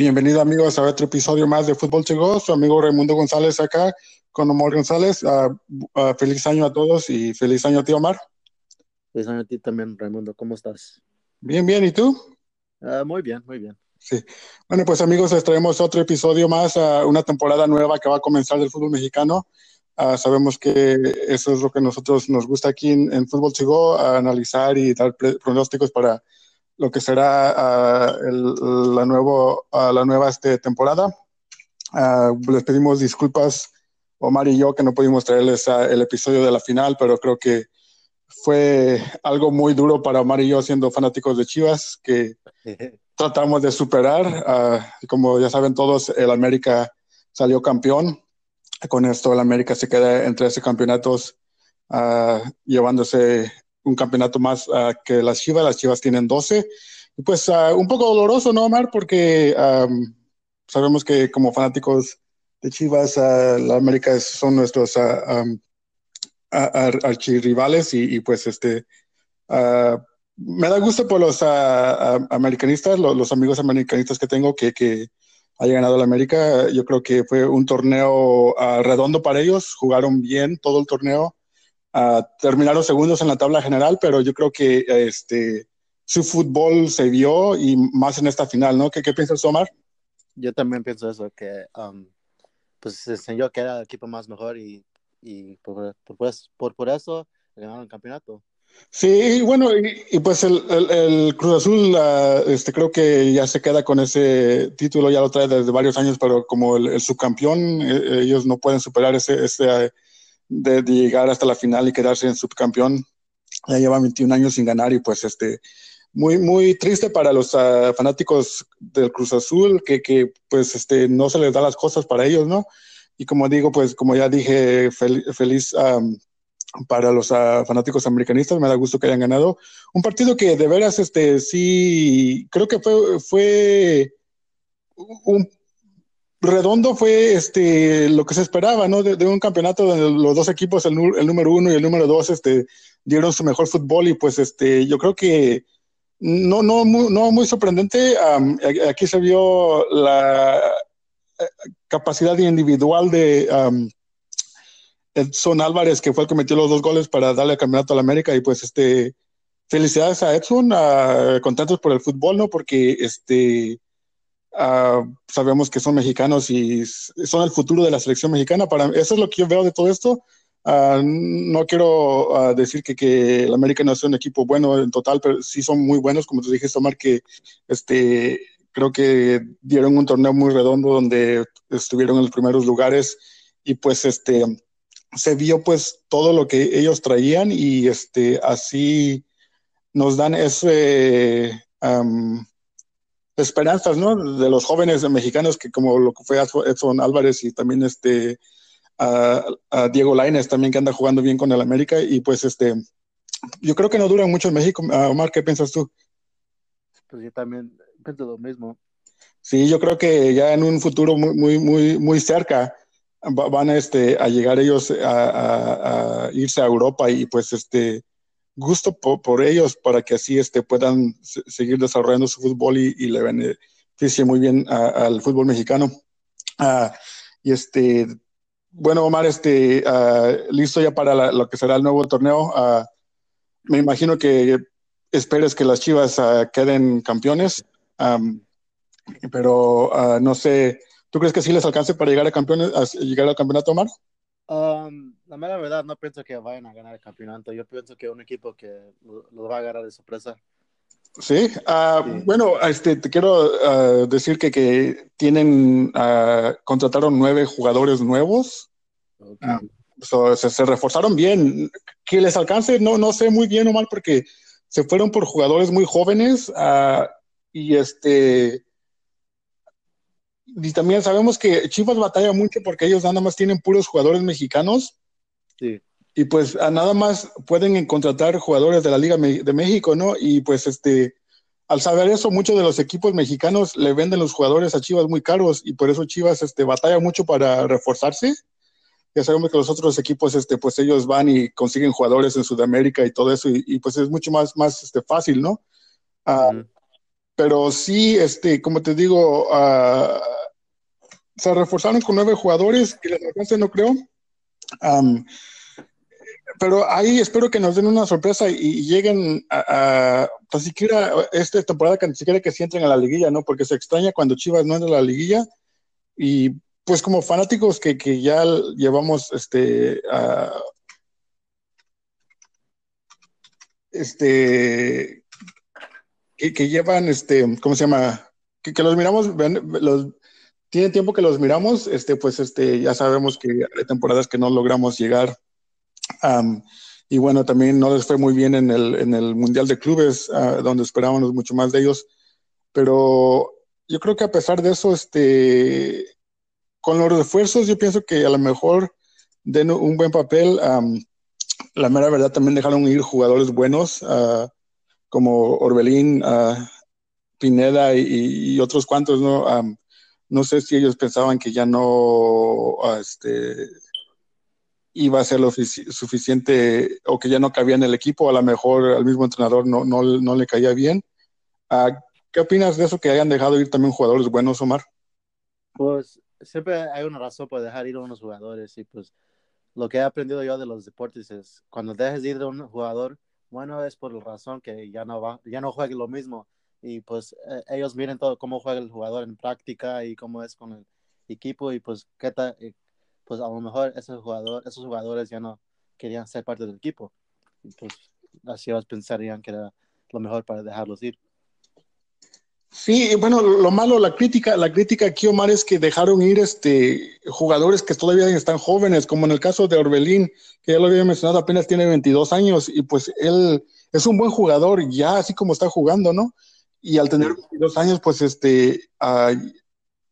Bienvenido amigos a otro episodio más de Fútbol Chegó, su amigo Raimundo González acá con Omar González. Uh, uh, feliz año a todos y feliz año a ti Omar. Feliz año a ti también Raimundo, ¿cómo estás? Bien, bien, ¿y tú? Uh, muy bien, muy bien. Sí. Bueno, pues amigos, les traemos otro episodio más, una temporada nueva que va a comenzar del fútbol mexicano. sabemos que eso es lo que nosotros nos gusta aquí en, en Fútbol Chegó, analizar y dar pronósticos para lo que será uh, el, la, nuevo, uh, la nueva este, temporada. Uh, les pedimos disculpas, Omar y yo, que no pudimos traerles el episodio de la final, pero creo que fue algo muy duro para Omar y yo, siendo fanáticos de Chivas, que tratamos de superar. como ya saben todos, el América salió campeón. Con esto, el América se queda en 13 campeonatos, llevándose un campeonato más uh, que las Chivas, las Chivas tienen 12. Y pues uh, un poco doloroso, ¿no, Omar? Porque sabemos que como fanáticos de Chivas, uh, la América son nuestros archirrivales y, pues este... me da gusto por los americanistas, los, los, amigos americanistas que tengo que, que haya ganado la América. Yo creo que fue un torneo redondo para ellos, jugaron bien todo el torneo uh, terminaron segundos en la tabla general, pero yo creo que este, su fútbol se vio y más en esta final, ¿no? ¿Qué, qué piensas, Omar? Yo también pienso eso, que um, pues se enseñó que era el equipo más mejor y, y por, por, pues, por, por eso ganaron el campeonato. Sí, bueno, y, y pues el, el, el, Cruz Azul, uh, este, creo que ya se queda con ese título, ya lo trae desde varios años, pero como el, el subcampeón, eh, ellos no pueden superar ese, ese, de, llegar hasta la final y quedarse en subcampeón. Ya lleva 21 años sin ganar y pues este, muy, muy triste para los uh, fanáticos del Cruz Azul, que, que, pues este, no se les da las cosas para ellos, ¿no? Y como digo, pues como ya dije, fel feliz para los uh, fanáticos americanistas, me da gusto que hayan ganado. Un partido que de veras, este, sí, creo que fue, fue un redondo fue este lo que se esperaba, ¿no? De, un campeonato donde los dos equipos, el, el, número uno y el número dos, este, dieron su mejor fútbol y pues este, yo creo que no, no, muy, no muy sorprendente. Um, aquí se vio la eh, capacidad individual de um, Edson Álvarez, que fue el que metió los dos goles para darle el campeonato a la América y pues este, felicidades a Edson, uh, contentos por el fútbol, ¿no? Porque este Uh, sabemos que son mexicanos y son el futuro de la selección mexicana. Para eso es lo que yo veo de todo esto. Uh, no quiero uh, decir que, que el América no es un equipo bueno en total, pero sí son muy buenos, como te dije, Omar, que este, creo que dieron un torneo muy redondo donde estuvieron en los primeros lugares y pues este se vio pues todo lo que ellos traían y este así nos dan ese um, esperanzas, ¿no? De los jóvenes mexicanos que como lo que fue Edson Álvarez y también este a, a Diego Lainez también que anda jugando bien con el América y pues este yo creo que no duran mucho en México. Uh, Omar, ¿qué piensas tú? Pues yo también pienso lo mismo. Sí, yo creo que ya en un futuro muy muy muy muy cerca van este, a llegar ellos a, a, a irse a Europa y pues este gusto por, por, ellos para que así este, puedan seguir desarrollando su fútbol y, y le beneficie muy bien a, al fútbol mexicano. Uh, y este, bueno, Omar, este, uh, listo ya para la, lo que será el nuevo torneo. Uh, me imagino que esperes que las Chivas queden campeones, um, pero no sé, ¿tú crees que sí les alcance para llegar a campeones, a llegar al campeonato, Omar? La mera verdad, no pienso que vayan a ganar el campeonato. Yo pienso que un equipo que lo, va a agarrar de sorpresa. Sí, uh, sí. bueno, este, te quiero uh, decir que, que tienen, uh, contrataron nueve jugadores nuevos. Okay. So, se, se, reforzaron bien. Que les alcance, no, no sé muy bien o mal, porque se fueron por jugadores muy jóvenes y este y también sabemos que Chivas batalla mucho porque ellos nada más tienen puros jugadores mexicanos. Sí. Y pues nada más pueden contratar jugadores de la Liga de México, ¿no? Y pues este, al saber eso, muchos de los equipos mexicanos le venden los jugadores a Chivas muy caros y por eso Chivas este, batalla mucho para reforzarse. Ya sabemos que los otros equipos, este, pues ellos van y consiguen jugadores en Sudamérica y todo eso, y, y pues es mucho más, más este, fácil, ¿no? Uh, mm. pero sí, este, como te digo, uh, se reforzaron con nueve jugadores, que les alcance no creo. Pero ahí espero que nos den una sorpresa y, lleguen a, a pues siquiera esta temporada que ni siquiera que se entren a la liguilla, ¿no? Porque se extraña cuando Chivas no entra a la liguilla y pues como fanáticos que, que ya llevamos este este que, llevan este ¿cómo se llama? Que los miramos los tiene tiempo que los miramos, este pues este ya sabemos que hay temporadas que no logramos llegar y bueno, también no les fue muy bien en el, en el Mundial de Clubes, uh, donde esperábamos mucho más de ellos. Pero yo creo que a pesar de eso, este, con los refuerzos, yo pienso que a lo mejor den un buen papel. Um, la mera verdad, también dejaron ir jugadores buenos, uh, como Orbelín, uh, Pineda y, otros cuantos, ¿no? No sé si ellos pensaban que ya no, este, iba a ser lo suficiente o que ya no cabía en el equipo, a lo mejor al mismo entrenador no, no, no le caía bien. Uh, ¿Qué opinas de eso que hayan dejado ir también jugadores buenos, Omar? Pues siempre hay una razón para dejar ir a unos jugadores y pues lo que he aprendido yo de los deportes es cuando dejes ir de un jugador, bueno, es por la razón que ya no va, ya no juegue lo mismo y pues eh, ellos miren todo cómo juega el jugador en práctica y cómo es con el equipo y pues qué tal, eh, pues a lo mejor ese jugador, esos jugadores ya no querían ser parte del equipo. Y pues así ellos pensarían que era lo mejor para dejarlos ir. Sí, bueno, lo malo, la crítica, la crítica aquí, Omar, es que dejaron ir este jugadores que todavía están jóvenes, como en el caso de Orbelín, que ya lo había mencionado, apenas tiene 22 años, y pues él es un buen jugador, ya así como está jugando, ¿no? Y al tener 22 años, pues este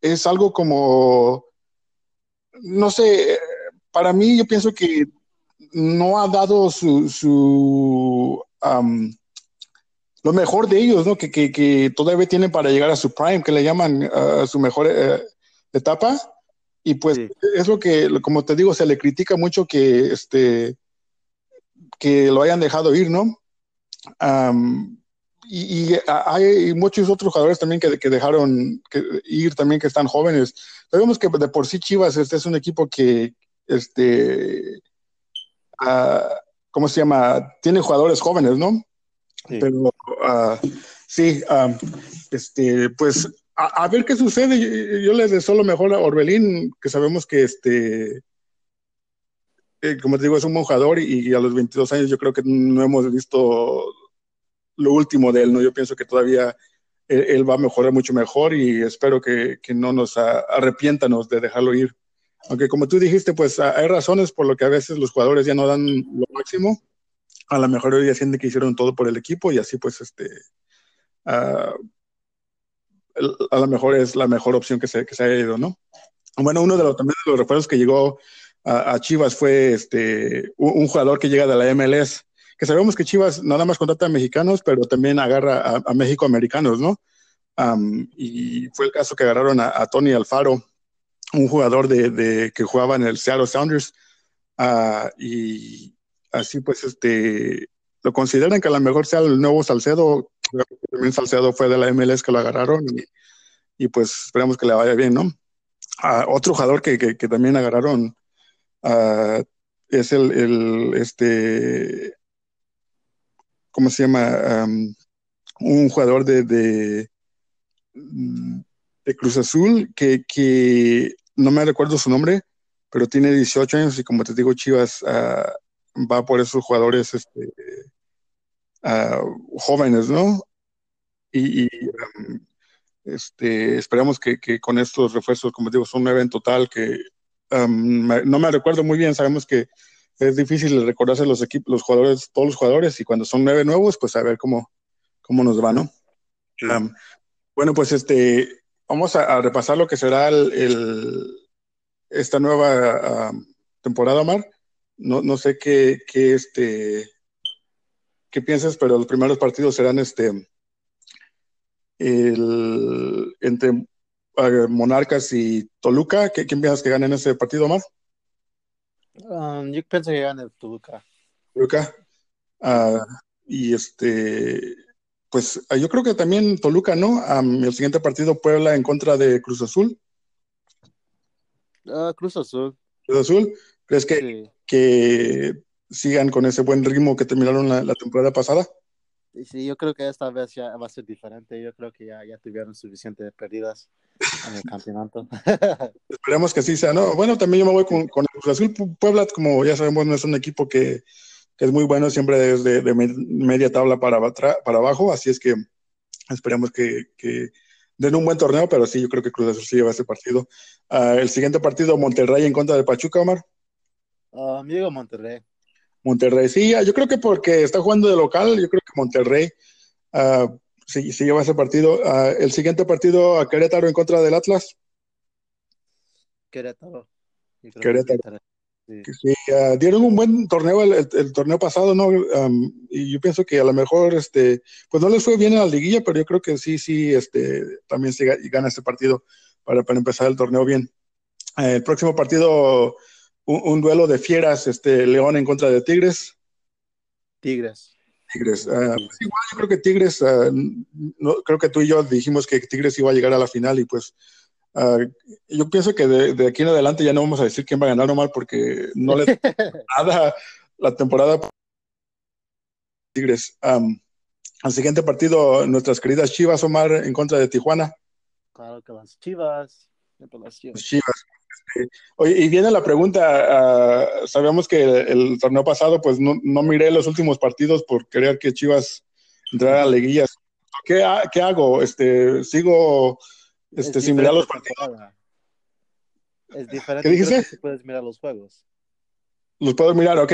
es algo como no sé, para mí yo pienso que no ha dado su, su lo mejor de ellos, ¿no? Que, que, que, todavía tienen para llegar a su prime, que le llaman a su mejor eh, etapa. Y pues es lo que, como te digo, se le critica mucho que, este, que lo hayan dejado ir, ¿no? Y, hay muchos otros jugadores también que, que dejaron ir también que están jóvenes. Sabemos que de por sí Chivas este es un equipo que, este, uh, ¿cómo se llama? Tiene jugadores jóvenes, ¿no? Sí. Pero uh, sí, um, este, pues a, a, ver qué sucede. Yo, yo les deseo lo mejor a Orbelín, que sabemos que este, eh, como te digo, es un buen jugador y, y, a los 22 años yo creo que no hemos visto lo último de él, ¿no? Yo pienso que todavía él, él va a mejorar mucho mejor y espero que, que no nos arrepiéntanos de dejarlo ir. Aunque como tú dijiste, pues hay razones por lo que a veces los jugadores ya no dan lo máximo. A lo mejor ellos sienten que hicieron todo por el equipo y así pues este... Uh, a lo mejor es la mejor opción que se, que se haya ido, ¿no? Bueno, uno de los, también de los refuerzos que llegó a, a Chivas fue este, un, un, jugador que llega de la MLS, que sabemos que Chivas nada más contrata a mexicanos, pero también agarra a, México americanos, ¿no? Y fue el caso que agarraron a, Tony Alfaro, un jugador de, que jugaba en el Seattle Sounders, uh, y así pues este lo consideran que a lo mejor sea el nuevo Salcedo, también Salcedo fue de la MLS que lo agarraron y, pues esperamos que le vaya bien, ¿no? Uh, otro jugador que, que, también agarraron uh, es el, el, este ¿cómo se llama? Um, un jugador de, de, de, Cruz Azul que, que no me recuerdo su nombre, pero tiene 18 años y como te digo, Chivas uh, va por esos jugadores este, uh, jóvenes, ¿no? Y, um, este, esperamos que, que, con estos refuerzos, como te digo, son nueve en total, que um, no me recuerdo muy bien, sabemos que es difícil recordarse los equipos, los jugadores, todos los jugadores, y cuando son nueve nuevos, pues a ver cómo, cómo nos va, ¿no? Sí. Um, bueno, pues este, vamos a, a, repasar lo que será el, el esta nueva uh, temporada, Mar. No, no sé qué, qué, este, qué piensas, pero los primeros partidos serán este, el, entre uh, Monarcas y Toluca. ¿Qué, ¿Quién piensas que gane en ese partido, Mar? Um, yo pienso que gane Toluca. Toluca. Uh, y este pues yo creo que también Toluca, ¿no? el siguiente partido, Puebla en contra de Cruz Azul. Ah, Cruz Azul. Cruz Azul. ¿Crees que, que sigan con ese buen ritmo que terminaron la, temporada pasada? Sí, yo creo que esta vez ya va a ser diferente. Yo creo que ya, ya tuvieron suficientes pérdidas en el campeonato. Esperemos que sí sea, ¿no? Bueno, también yo me voy con, con el Cruz Azul. Puebla, como ya sabemos, no es un equipo que, que es muy bueno siempre desde de media tabla para, para abajo, así es que esperemos que, que, den un buen torneo, pero sí, yo creo que Cruz Azul sí lleva ese partido. Uh, el siguiente partido, Monterrey en contra de Pachuca, Omar. Uh, amigo Monterrey. Monterrey, sí, yo creo que porque está jugando de local, yo creo que Monterrey uh, sí, sí, lleva ese partido. el siguiente partido, a Querétaro en contra del Atlas. Querétaro. Querétaro. Sí, dieron un buen torneo el, torneo pasado, ¿no? y yo pienso que a lo mejor, este, pues no les fue bien en la liguilla, pero yo creo que sí, sí, este, también se gana este partido para, para empezar el torneo bien. el próximo partido, un, duelo de fieras, este, León en contra de Tigres. Tigres. Tigres. Ah, pues igual yo creo que Tigres, ah, no, creo que tú y yo dijimos que Tigres iba a llegar a la final y pues Ah, yo pienso que de, aquí en adelante ya no vamos a decir quién va a ganar o mal porque no le nada la temporada Tigres. al siguiente partido, nuestras queridas Chivas, Omar, en contra de Tijuana. Claro que las Chivas. Las Chivas. Oye, y viene la pregunta, uh, sabemos que el, torneo pasado pues no, no, miré los últimos partidos por querer que Chivas entrara a leguillas. ¿Qué, ¿Qué, hago? Este, ¿Sigo este, sin mirar los partidos. Es diferente. ¿Qué dijiste? Si puedes mirar los juegos. Los puedo mirar, ok.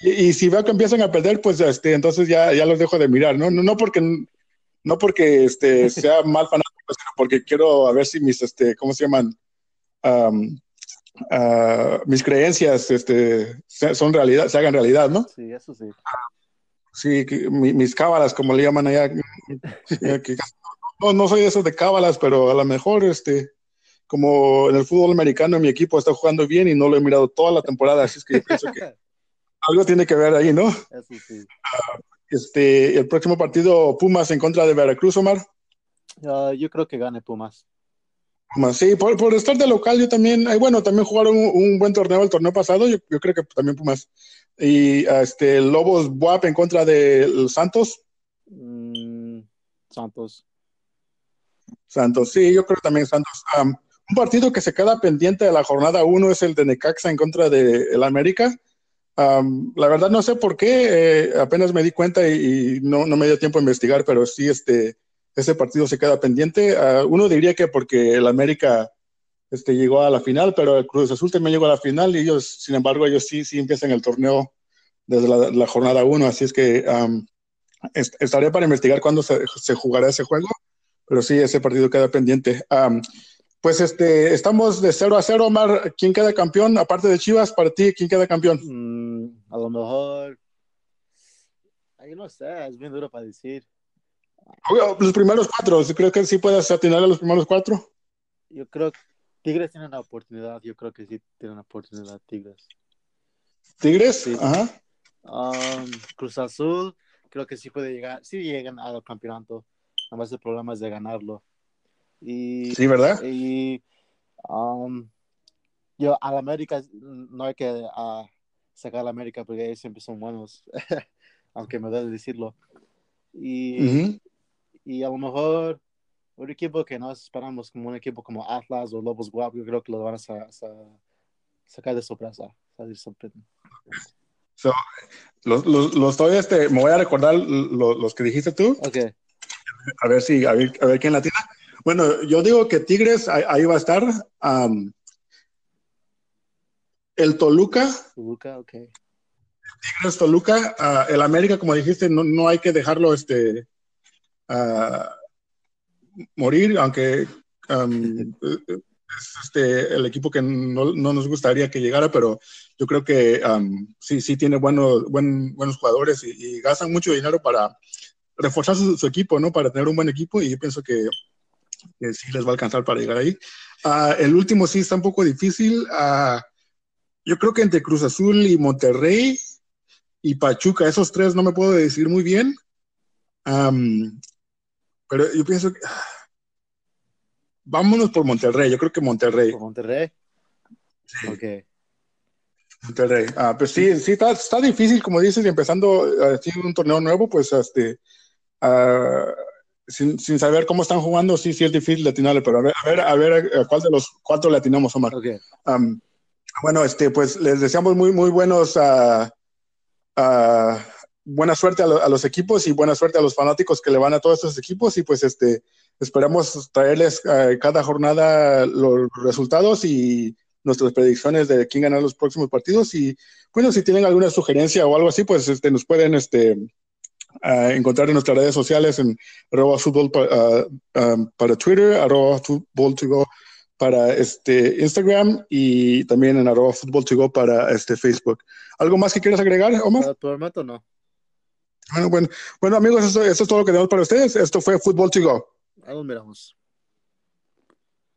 Y, si veo que empiezan a perder, pues este, entonces ya, ya los dejo de mirar, ¿no? No, no porque, no porque este, sea mal fanático, sino porque quiero a ver si mis, este, ¿cómo se llaman? Mis creencias este, son realidad, se hagan realidad, ¿no? Sí, eso sí. Sí, mis cábalas, como le llaman allá, que no, no soy de esos de cábalas, pero a lo mejor, este, como en el fútbol americano, mi equipo está jugando bien y no lo he mirado toda la temporada, así es que yo pienso que algo tiene que ver ahí, ¿no? Eso sí. Ah, este, el próximo partido, Pumas en contra de Veracruz, Omar. Ah, yo creo que gane Pumas. Pumas, sí, por, por, estar de local, yo también, bueno, también jugaron un, buen torneo el torneo pasado, yo, creo que también Pumas. Y ah, este, Lobos Buap en contra de Santos. Mm, Santos. Santos, sí, yo creo también Santos. un partido que se queda pendiente de la jornada 1 es el de Necaxa en contra de el América. la verdad no sé por qué, eh, apenas me di cuenta y, no, no, me dio tiempo a investigar, pero sí este, ese partido se queda pendiente. Ah, uno diría que porque el América este, llegó a la final, pero el Cruz Azul también llegó a la final y ellos, sin embargo, ellos sí, sí empiezan el torneo desde la, jornada 1, así es que estaré para investigar cuándo se, se jugará ese juego pero sí, ese partido queda pendiente. pues este, estamos de 0 a 0, Omar. ¿Quién queda campeón? Aparte de Chivas, para ti, ¿quién queda campeón? Mm, a lo mejor. Ahí no sé, es bien duro para decir. Los primeros cuatro, ¿creo que sí puedes atinar a los primeros cuatro? Yo creo que Tigres tiene una oportunidad, yo creo que sí tiene una oportunidad Tigres. ¿Tigres? Ajá. Cruz Azul, creo que sí puede llegar, sí llegan al campeonato nada más el problema es de ganarlo. Y, sí, ¿verdad? Y um, yo, a la América no hay que sacar a la América porque ellos siempre son buenos, aunque me duele decirlo. Y, y a lo mejor un equipo que no esperamos como un equipo como Atlas o Lobos Guap, yo creo que lo van a sacar de sorpresa, salir So, los, los, los, este, me voy a recordar los, los que dijiste tú. Okay a ver si, a ver, a ver quién la tiene. Bueno, yo digo que Tigres ahí, va a estar. el Toluca. Toluca, ok. Tigres, Toluca. Ah, el América, como dijiste, no, no hay que dejarlo este, uh, morir, aunque es este, el equipo que no, no, nos gustaría que llegara, pero yo creo que sí, sí tiene buenos, buen, buenos jugadores y, y gastan mucho dinero para reforzar su, equipo, ¿no? Para tener un buen equipo y yo pienso que, sí les va a alcanzar para llegar ahí. Ah, el último sí está un poco difícil. Ah, yo creo que entre Cruz Azul y Monterrey y Pachuca, esos tres no me puedo decir muy bien. Pero yo pienso que vámonos por Monterrey. Yo creo que Monterrey. ¿Por Monterrey? Sí. Ok. Monterrey. Ah, pues sí, sí, está, está difícil, como dices, y empezando así un torneo nuevo, pues este, uh, sin, sin, saber cómo están jugando, sí, sí es difícil atinarle, pero a ver, a ver, a ver a cuál de los cuatro le atinamos, Omar. Okay. Um, bueno, este, pues les deseamos muy, muy buenos, uh, uh, buena suerte a, lo, a, los equipos y buena suerte a los fanáticos que le van a todos estos equipos y pues este, esperamos traerles cada jornada los resultados y nuestras predicciones de quién ganará los próximos partidos y bueno, si tienen alguna sugerencia o algo así, pues este, nos pueden este, uh, encontrar en nuestras redes sociales en arroba fútbol pa, uh, um, para Twitter, arroba fútbol to go para este Instagram y también en arroba fútbol to go para este Facebook. ¿Algo más que quieras agregar, Omar? Por el momento no. Bueno, bueno, bueno amigos, eso, eso, es todo lo que tenemos para ustedes. Esto fue Fútbol to Go. Nos miramos.